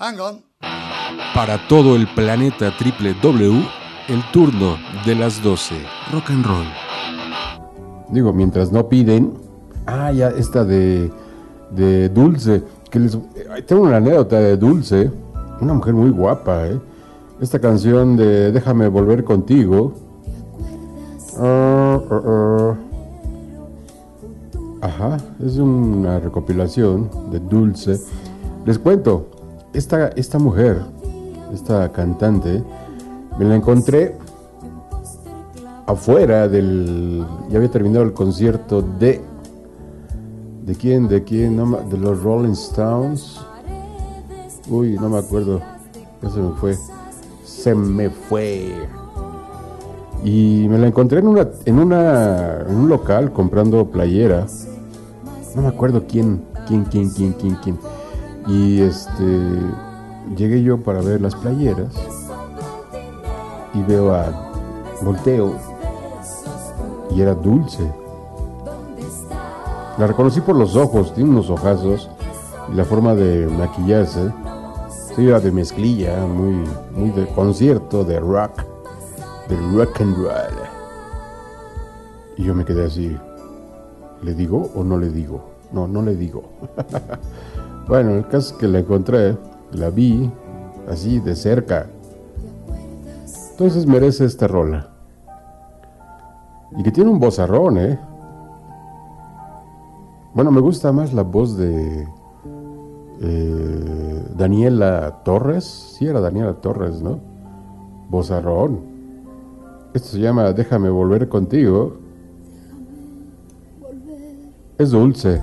Hang on. Para todo el planeta triple W, el turno de las 12. Rock and roll. Digo, mientras no piden. Ah, ya, esta de, de Dulce. Que les, tengo una anécdota de Dulce. Una mujer muy guapa, ¿eh? Esta canción de Déjame volver contigo. Ah, ah. Ajá, es una recopilación de Dulce. Les cuento, esta, esta mujer, esta cantante, me la encontré afuera del... Ya había terminado el concierto de... ¿De quién? ¿De quién? De los Rolling Stones. Uy, no me acuerdo. Ya se me fue. Se me fue. Y me la encontré en una, en una, en un local comprando playera no me acuerdo quién, quién, quién, quién, quién, quién. Y este, llegué yo para ver las playeras y veo a, volteo y era dulce. La reconocí por los ojos, tiene unos ojazos y la forma de maquillarse. Sí, era de mezclilla, muy, muy de concierto, de rock, de rock and roll. Y yo me quedé así, ¿Le digo o no le digo? No, no le digo. bueno, el caso es que la encontré, la vi así de cerca. Entonces merece esta rola. Y que tiene un vozarrón, ¿eh? Bueno, me gusta más la voz de eh, Daniela Torres. Sí, era Daniela Torres, ¿no? Vozarrón. Esto se llama Déjame volver contigo. Es dulce.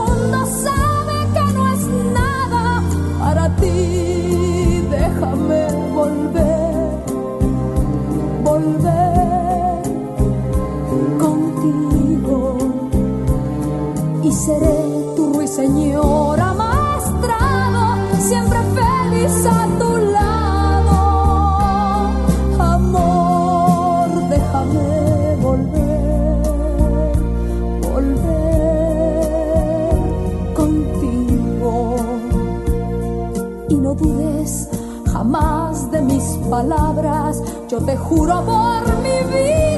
palabras. Yo te juro por mi vida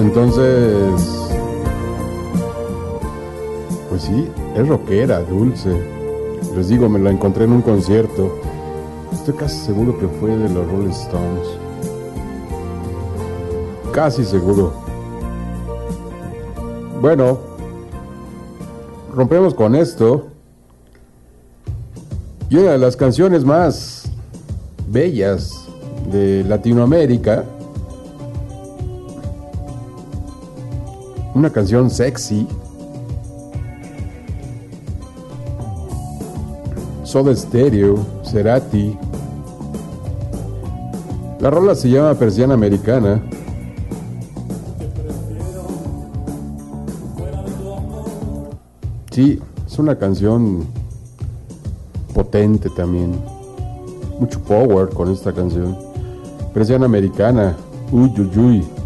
Entonces, pues sí, es rockera, dulce. Les digo, me la encontré en un concierto. Estoy casi seguro que fue de los Rolling Stones. Casi seguro. Bueno, rompemos con esto. Y una de las canciones más bellas de Latinoamérica. Una canción sexy. Soda Stereo, Cerati. La rola se llama Persiana Americana. Sí, es una canción potente también. Mucho power con esta canción. Persiana Americana. Uy, uy, uy.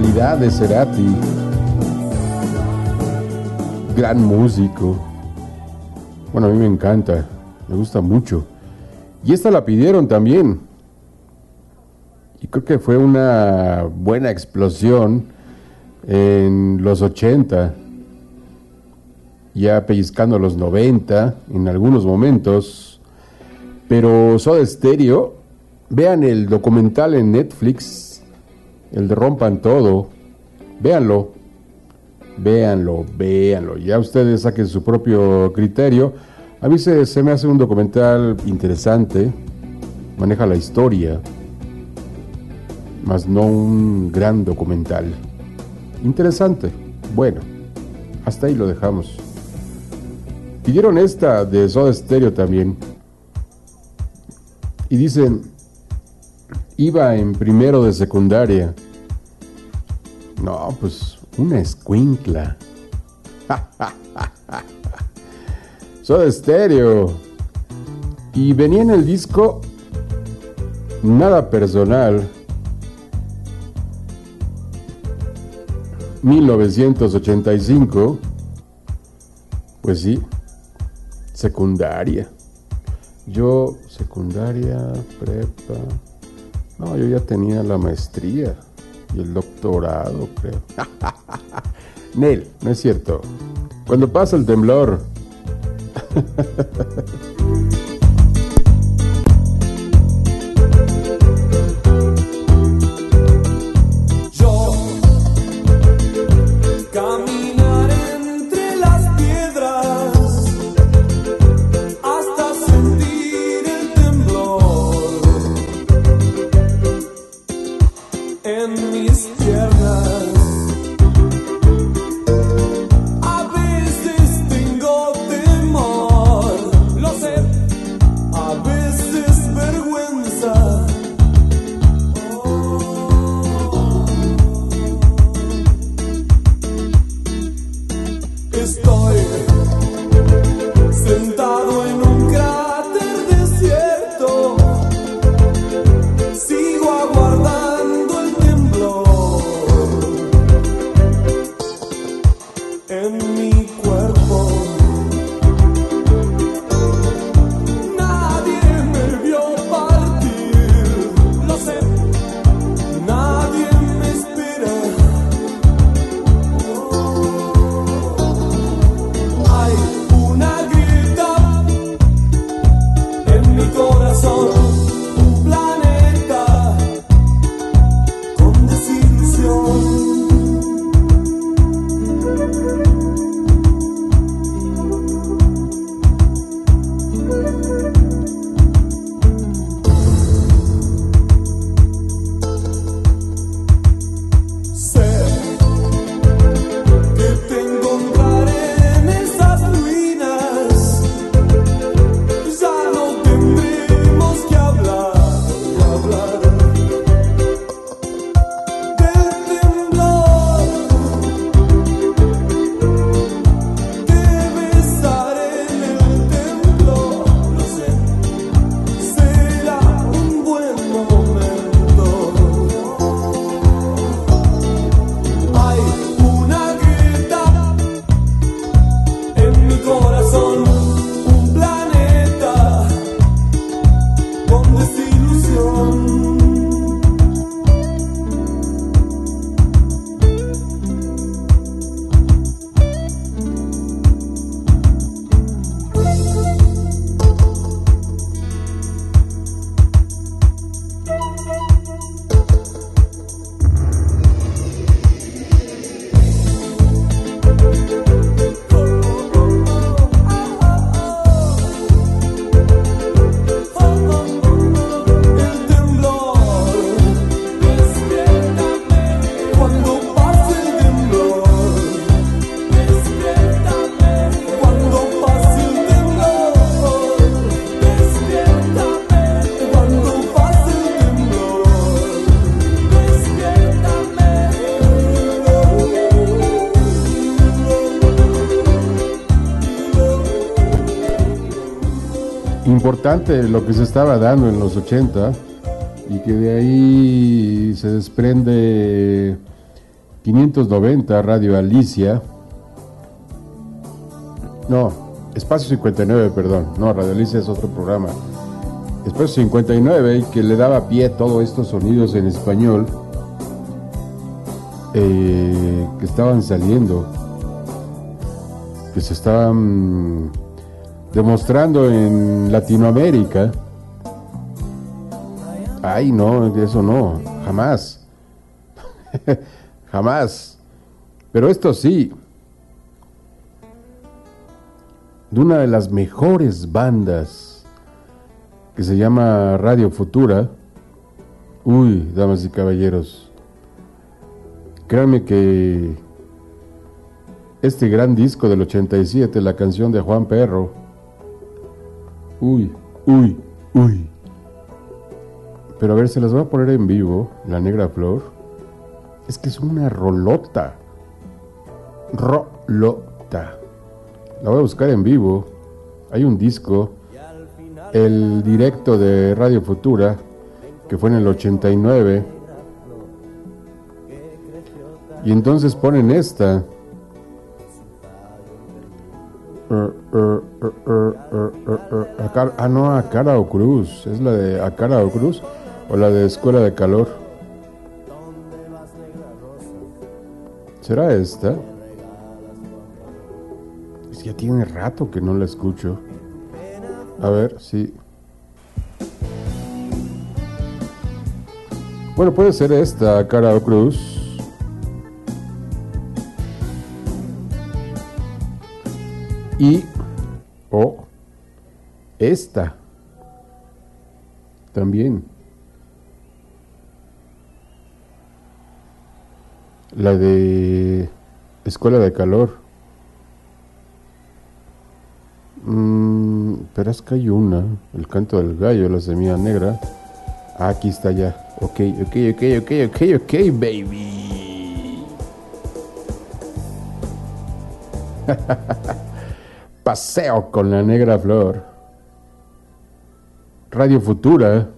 Genialidad de Cerati. Gran músico. Bueno, a mí me encanta, me gusta mucho. Y esta la pidieron también. Y creo que fue una buena explosión en los 80, ya pellizcando los 90 en algunos momentos. Pero Soda Stereo, vean el documental en Netflix, el de Rompan Todo, véanlo, véanlo, véanlo. Ya ustedes saquen su propio criterio. A mí se, se me hace un documental interesante, maneja la historia, más no un gran documental. Interesante. Bueno, hasta ahí lo dejamos. Pidieron esta de Soda Stereo también. Y dicen, iba en primero de secundaria. No, pues una escuincla. Soda Stereo. Y venía en el disco Nada Personal. 1985. Pues sí, secundaria. Yo, secundaria, prepa. No, yo ya tenía la maestría y el doctorado, creo. Nel, no es cierto. Cuando pasa el temblor. Lo que se estaba dando en los 80 y que de ahí se desprende 590 Radio Alicia. No, Espacio 59, perdón. No, Radio Alicia es otro programa. Espacio 59 que le daba pie a todos estos sonidos en español eh, que estaban saliendo, que se estaban demostrando en Latinoamérica. Ay, no, eso no, jamás. jamás. Pero esto sí. De una de las mejores bandas que se llama Radio Futura. Uy, damas y caballeros. Créanme que este gran disco del 87, la canción de Juan Perro. Uy, uy, uy. Pero a ver, se las voy a poner en vivo, La Negra Flor. Es que es una rolota. Rolota. La voy a buscar en vivo. Hay un disco, el directo de Radio Futura, que fue en el 89. Y entonces ponen esta. Ah, no, Acara o Cruz. ¿Es la de Acara o Cruz? ¿O la de Escuela de Calor? ¿Será esta? Es que ya tiene rato que no la escucho. A ver, sí. Bueno, puede ser esta, Cara o Cruz. Y o esta también. La de Escuela de Calor. Mm, pero es que hay una, el canto del gallo, la semilla negra. Ah, aquí está ya. Ok, ok, ok, ok, ok, ok, baby. Paseo con la negra flor. Radio Futura.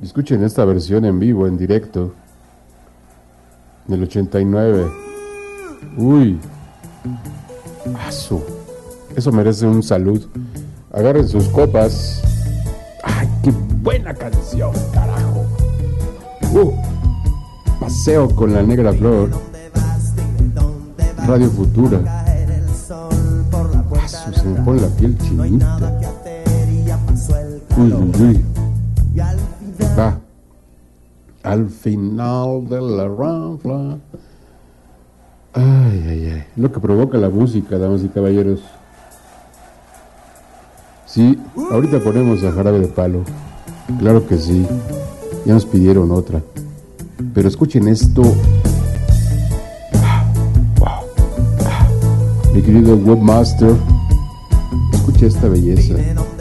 Escuchen esta versión en vivo, en directo. Del 89. Uy. Asu. Eso merece un salud. Agarren sus copas. ¡Ay, qué buena canción, carajo! Uh, paseo con la negra flor. Radio Futura. Se me pone la piel chinita. Uy, uy, uy. Va. Al final de la ranfla. Ay, ay, ay. Lo que provoca la música, damas y caballeros. Sí, ahorita ponemos a Jarabe de Palo. Claro que sí. Ya nos pidieron otra. Pero escuchen esto. Ah, wow. Ah. Mi querido webmaster. Esta belleza.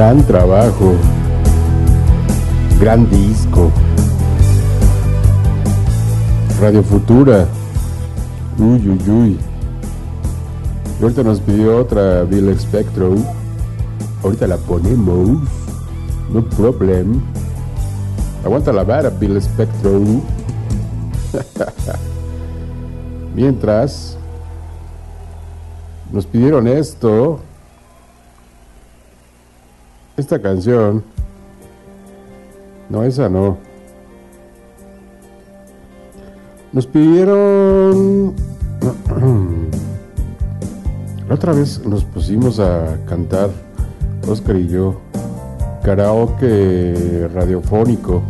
Gran trabajo. Gran disco. Radio Futura. Uy, uy, uy. Ahorita nos pidió otra Bill Spectro. Ahorita la ponemos. No problem. Aguanta la vara, Bill Spectro. Mientras, nos pidieron esto. Esta canción. No, esa no. Nos pidieron... La otra vez nos pusimos a cantar, Oscar y yo, karaoke radiofónico.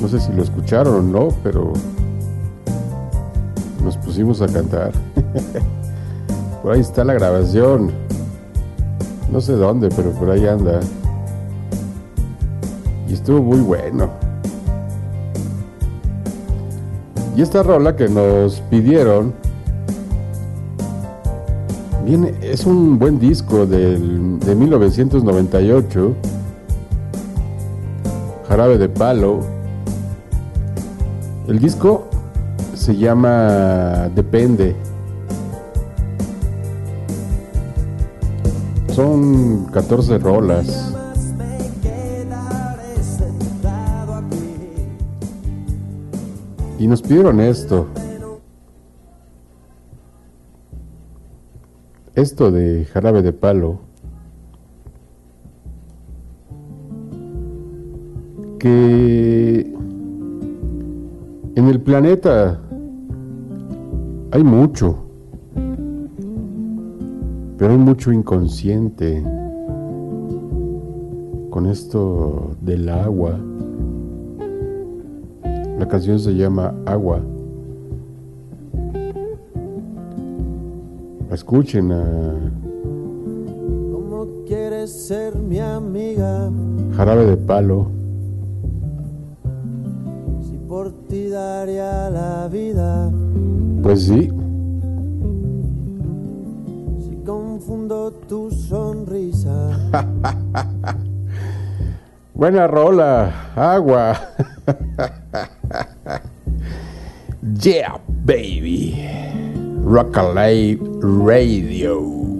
No sé si lo escucharon o no, pero nos pusimos a cantar. por ahí está la grabación. No sé dónde, pero por ahí anda. Y estuvo muy bueno. Y esta rola que nos pidieron viene, es un buen disco del, de 1998. Jarabe de Palo. El disco se llama Depende. Son 14 rolas. Y nos pidieron esto. Esto de jarabe de palo. Que en el planeta hay mucho. Pero hay mucho inconsciente con esto del agua. La canción se llama Agua. Escuchen a ¿Cómo quieres ser mi amiga? Jarabe de Palo. Si por ti daría la vida. Pues sí, tu sonrisa. buena rola, agua. yeah, baby. Rock Alive Radio.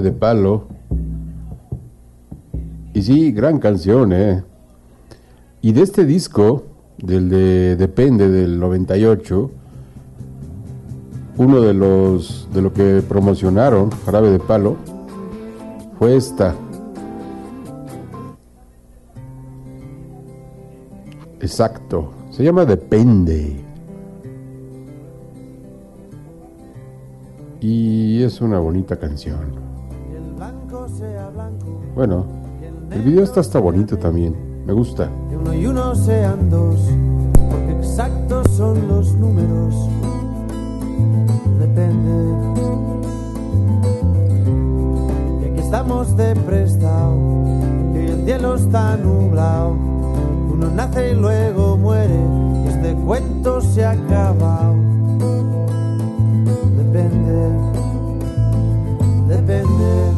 De Palo. Y sí, gran canción, ¿eh? Y de este disco, del de Depende del 98, uno de los de lo que promocionaron, Jarabe de Palo, fue esta. Exacto, se llama Depende. Y es una bonita canción. Bueno, el video está hasta bonito también. Me gusta. que uno y uno sean dos, porque exactos son los números. Depende. Y aquí estamos de prestado, que el cielo está nublado. Uno nace y luego muere, y este cuento se ha acabado. Depende, depende,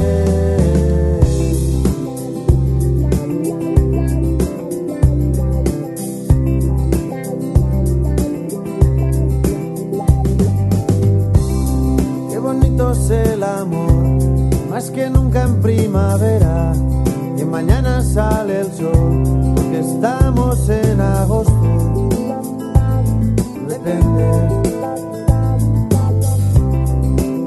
Que en primavera. Que mañana sale el sol, porque estamos en agosto. Depende.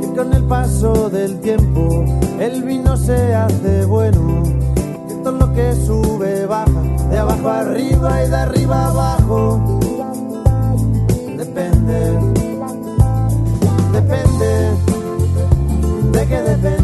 Que con el paso del tiempo, el vino se hace bueno. Que todo lo que sube baja, de abajo arriba y de arriba abajo. Depende depende, de qué depende, de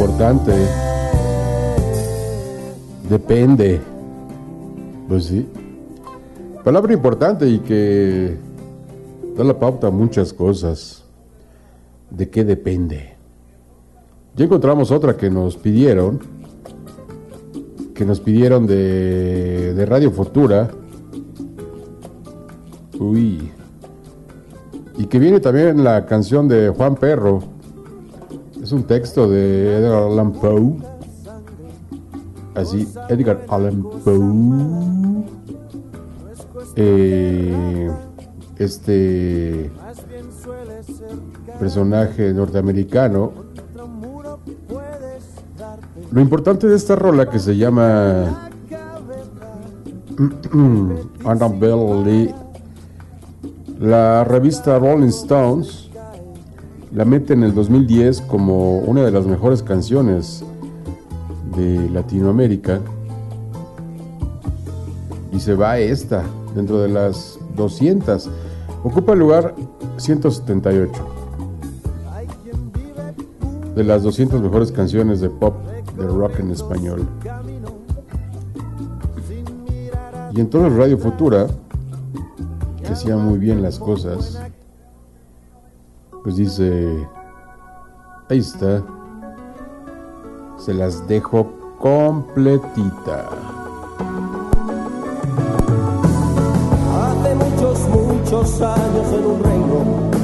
importante. Depende. Pues sí. Palabra importante y que da la pauta a muchas cosas. ¿De qué depende? Ya encontramos otra que nos pidieron, que nos pidieron de, de Radio Futura. Uy. Y que viene también la canción de Juan Perro, Es un texto de Edgar Allan Poe. Así, Edgar Allan Poe. Eh, este personaje norteamericano. Lo importante de esta rola que se llama Annabelle Lee, la revista Rolling Stones la mete en el 2010 como una de las mejores canciones de Latinoamérica y se va esta dentro de las 200. Ocupa el lugar 178 de las 200 mejores canciones de pop de rock en español. Y entonces Radio Futura, que hacía muy bien las cosas, pues dice, ahí está, se las dejo completita. Hace muchos, muchos años en un reino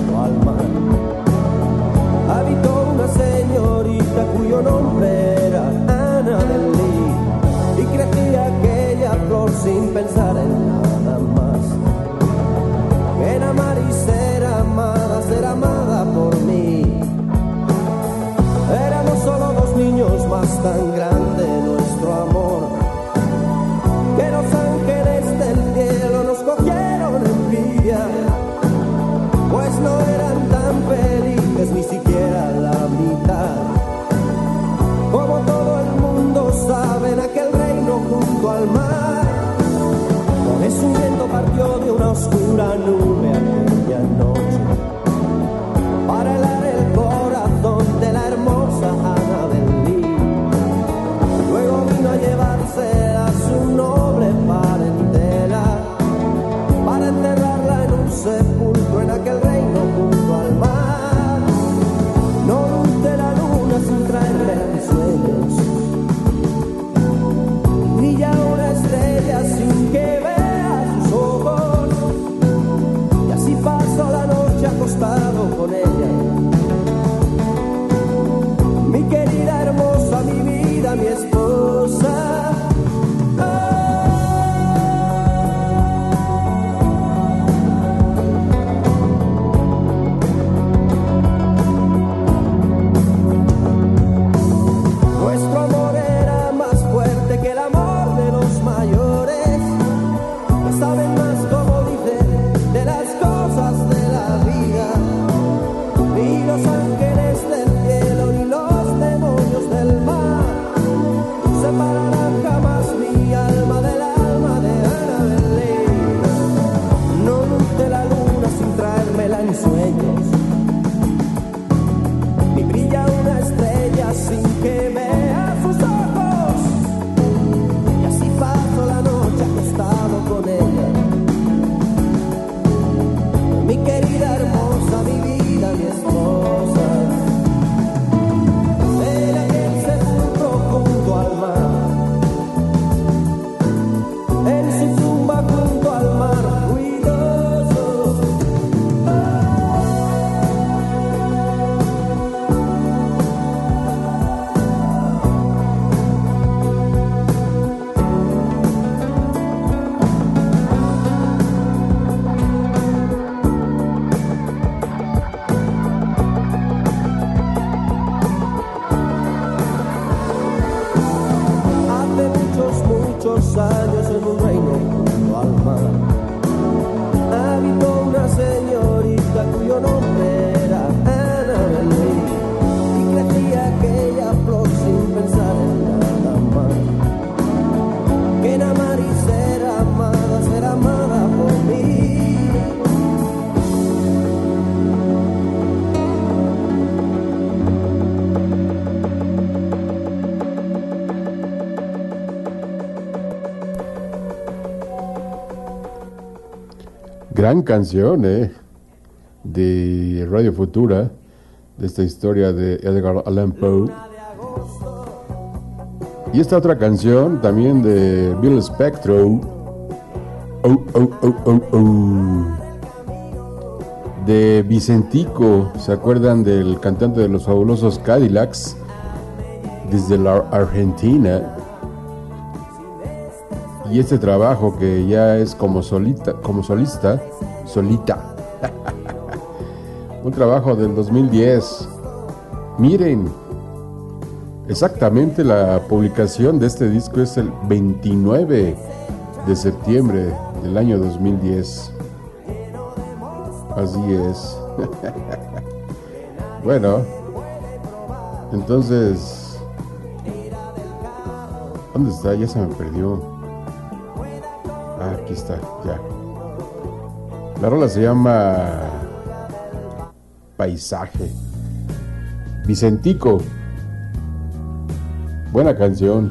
Gran canción, ¿eh? De Radio Futura, de esta historia de Edgar Allan Poe. Y esta otra canción también de Bill Spectro. Oh, oh, oh, de Vicentico. ¿Se acuerdan del cantante de los fabulosos Cadillacs? Desde la Argentina. Y este trabajo que ya es como solita, como solista, solita. Un trabajo del 2010. Miren, exactamente la publicación de este disco es el 29 de septiembre del año 2010. Así es. bueno, entonces, ¿dónde está? Ya se me perdió. Aquí está, ya. La rola se llama Paisaje. Vicentico. Buena canción.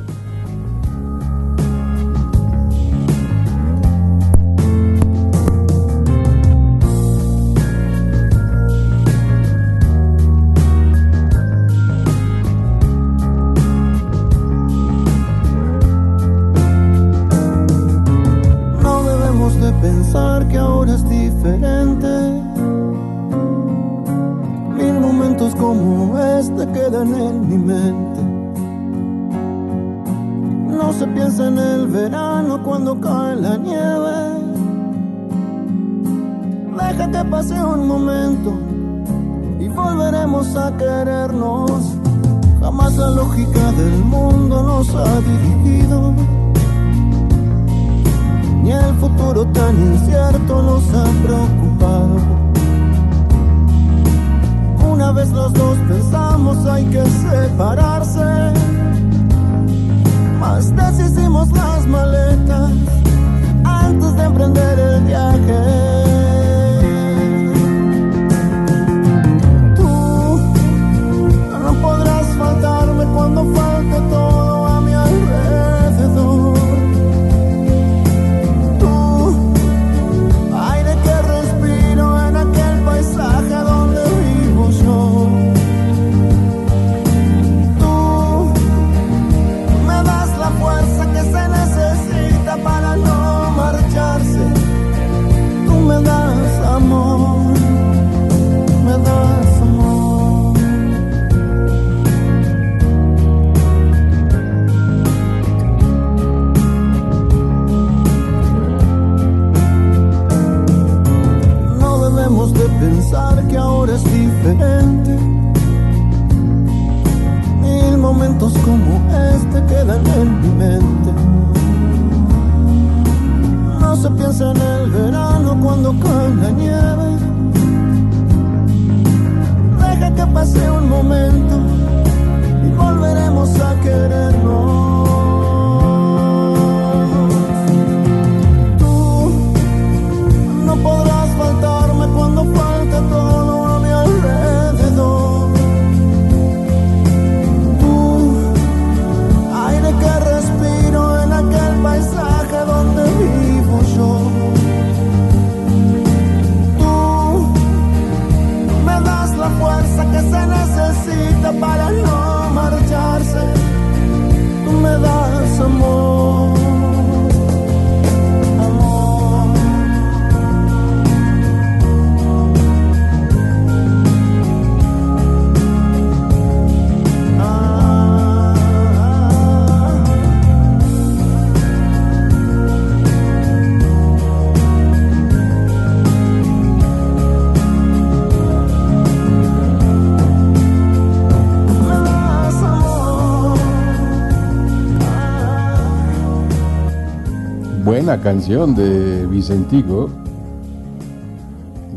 Canción de Vicentico.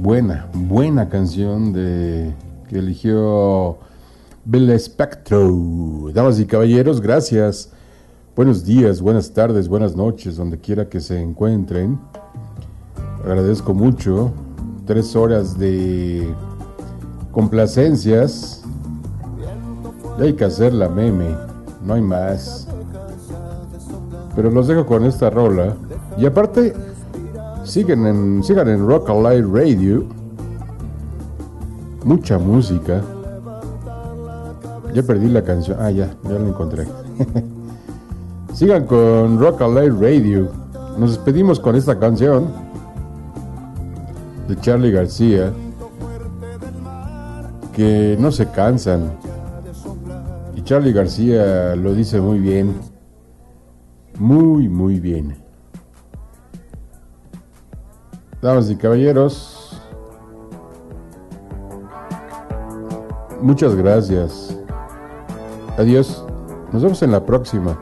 Buena, buena canción de que eligió Bill Spectro. Damas y caballeros, gracias. Buenos días, buenas tardes, buenas noches, donde quiera que se encuentren. Agradezco mucho. Tres horas de complacencias. Y hay que hacer la meme, no hay más. Pero los dejo con esta rola. Y aparte, siguen en, sigan en Rock Alive Radio. Mucha música. Ya perdí la canción. Ah, ya, ya la encontré. sigan con Rock Alive Radio. Nos despedimos con esta canción de Charlie García. que no se cansan. Y Charlie García lo dice muy bien. Muy, muy bien. Damas y caballeros, muchas gracias. Adiós. Nos vemos en la próxima.